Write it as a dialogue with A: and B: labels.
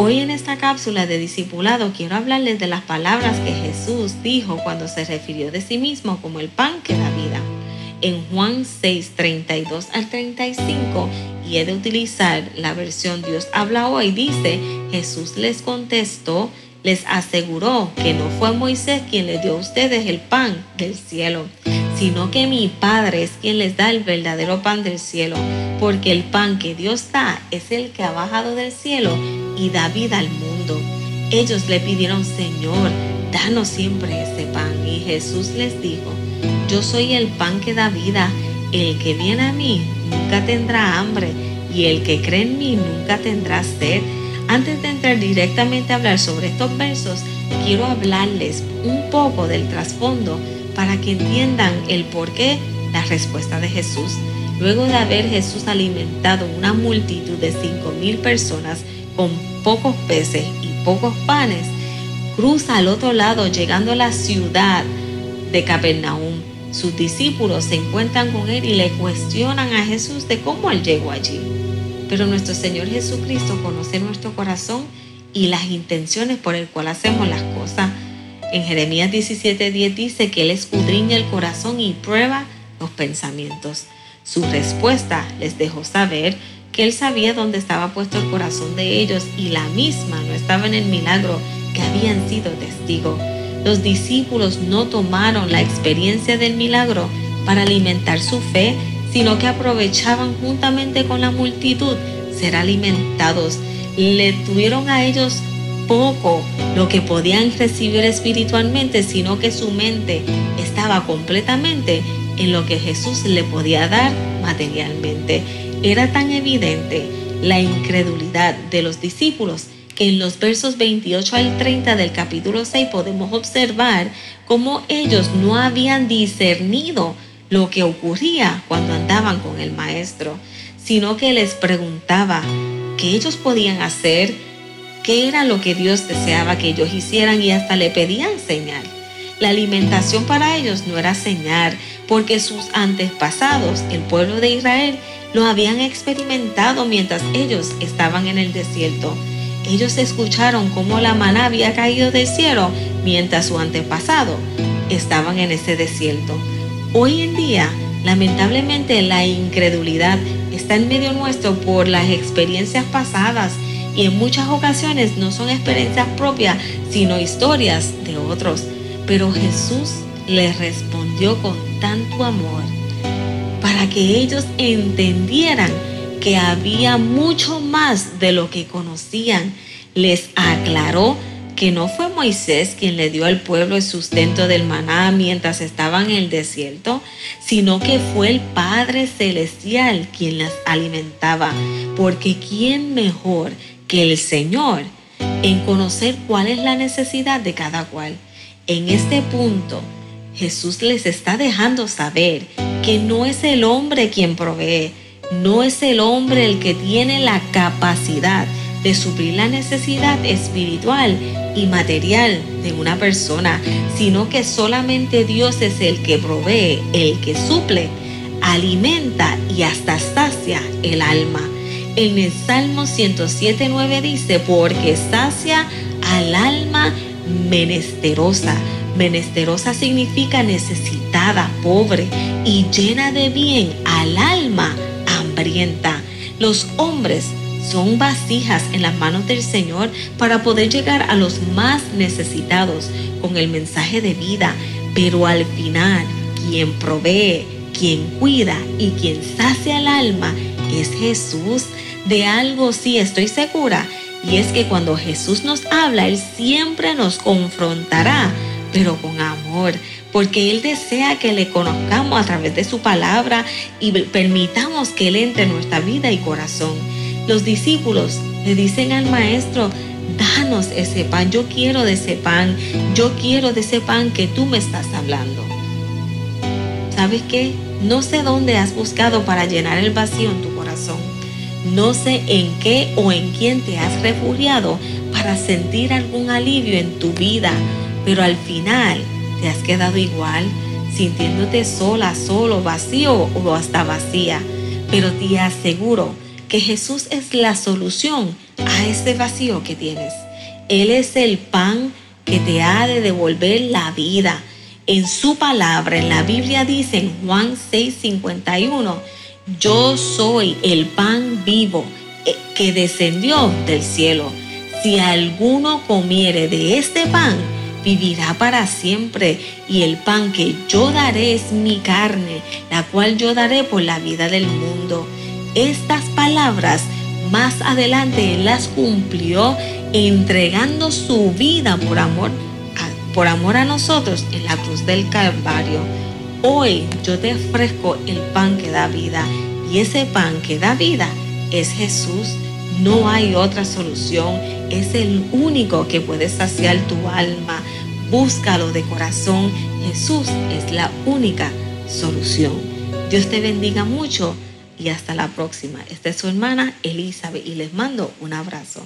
A: Hoy en esta cápsula de discipulado quiero hablarles de las palabras que Jesús dijo cuando se refirió de sí mismo como el pan que da vida. En Juan 6, 32 al 35, y he de utilizar la versión Dios habla hoy, dice, Jesús les contestó, les aseguró que no fue Moisés quien les dio a ustedes el pan del cielo, sino que mi Padre es quien les da el verdadero pan del cielo, porque el pan que Dios da es el que ha bajado del cielo y da vida al mundo. Ellos le pidieron, Señor, danos siempre ese pan. Y Jesús les dijo, yo soy el pan que da vida. El que viene a mí nunca tendrá hambre y el que cree en mí nunca tendrá sed. Antes de entrar directamente a hablar sobre estos versos, quiero hablarles un poco del trasfondo para que entiendan el porqué, la respuesta de Jesús. Luego de haber Jesús alimentado una multitud de cinco mil personas con pocos peces y pocos panes, cruza al otro lado llegando a la ciudad de Capernaum. Sus discípulos se encuentran con él y le cuestionan a Jesús de cómo él llegó allí. Pero nuestro Señor Jesucristo conoce nuestro corazón y las intenciones por el cual hacemos las cosas. En Jeremías 17:10 dice que Él escudriña el corazón y prueba los pensamientos. Su respuesta les dejó saber Él sabía dónde estaba puesto el corazón de ellos y la misma no estaba en el milagro que habían sido testigos. Los discípulos no tomaron la experiencia del milagro para alimentar su fe, sino que aprovechaban juntamente con la multitud ser alimentados. Le tuvieron a ellos poco lo que podían recibir espiritualmente, sino que su mente estaba completamente en lo que Jesús le podía dar materialmente. Era tan evidente la incredulidad de los discípulos que en los versos 28 al 30 del capítulo 6 podemos observar cómo ellos no habían discernido lo que ocurría cuando andaban con el maestro, sino que les preguntaba qué ellos podían hacer, qué era lo que Dios deseaba que ellos hicieran y hasta le pedían señal. La alimentación para ellos no era señal, porque sus antepasados, el pueblo de Israel, lo habían experimentado mientras ellos estaban en el desierto. Ellos escucharon cómo la maná había caído del cielo mientras su antepasado estaban en ese desierto. Hoy en día, lamentablemente, la incredulidad está en medio nuestro por las experiencias pasadas y en muchas ocasiones no son experiencias propias, sino historias de otros. Pero Jesús les respondió con tanto amor para que ellos entendieran que había mucho más de lo que conocían. Les aclaró que no fue Moisés quien le dio al pueblo el sustento del maná mientras estaban en el desierto, sino que fue el Padre Celestial quien las alimentaba, porque ¿quién mejor que el Señor en conocer cuál es la necesidad de cada cual? En este punto, Jesús les está dejando saber no es el hombre quien provee, no es el hombre el que tiene la capacidad de suplir la necesidad espiritual y material de una persona, sino que solamente Dios es el que provee, el que suple, alimenta y hasta sacia el alma. En el Salmo 107.9 dice, porque sacia al alma menesterosa. Menesterosa significa necesitada, pobre y llena de bien al alma hambrienta. Los hombres son vasijas en las manos del Señor para poder llegar a los más necesitados con el mensaje de vida. Pero al final, quien provee, quien cuida y quien sacia el alma es Jesús. De algo sí estoy segura, y es que cuando Jesús nos habla, Él siempre nos confrontará, pero con amor, porque Él desea que le conozcamos a través de su palabra y permitamos que Él entre en nuestra vida y corazón. Los discípulos le dicen al maestro, danos ese pan, yo quiero de ese pan, yo quiero de ese pan que tú me estás hablando. ¿Sabes qué? No sé dónde has buscado para llenar el vacío en tu corazón. No sé en qué o en quién te has refugiado para sentir algún alivio en tu vida, pero al final te has quedado igual, sintiéndote sola, solo, vacío o hasta vacía. Pero te aseguro que Jesús es la solución a ese vacío que tienes. Él es el pan que te ha de devolver la vida. En su palabra, en la Biblia dice en Juan 6:51, yo soy el pan vivo eh, que descendió del cielo. Si alguno comiere de este pan, vivirá para siempre. Y el pan que yo daré es mi carne, la cual yo daré por la vida del mundo. Estas palabras más adelante Él las cumplió entregando su vida por amor, por amor a nosotros en la cruz del Calvario. Hoy yo te ofrezco el pan que da vida y ese pan que da vida es Jesús. No hay otra solución. Es el único que puede saciar tu alma. Búscalo de corazón. Jesús es la única solución. Dios te bendiga mucho y hasta la próxima. Esta es su hermana Elizabeth y les mando un abrazo.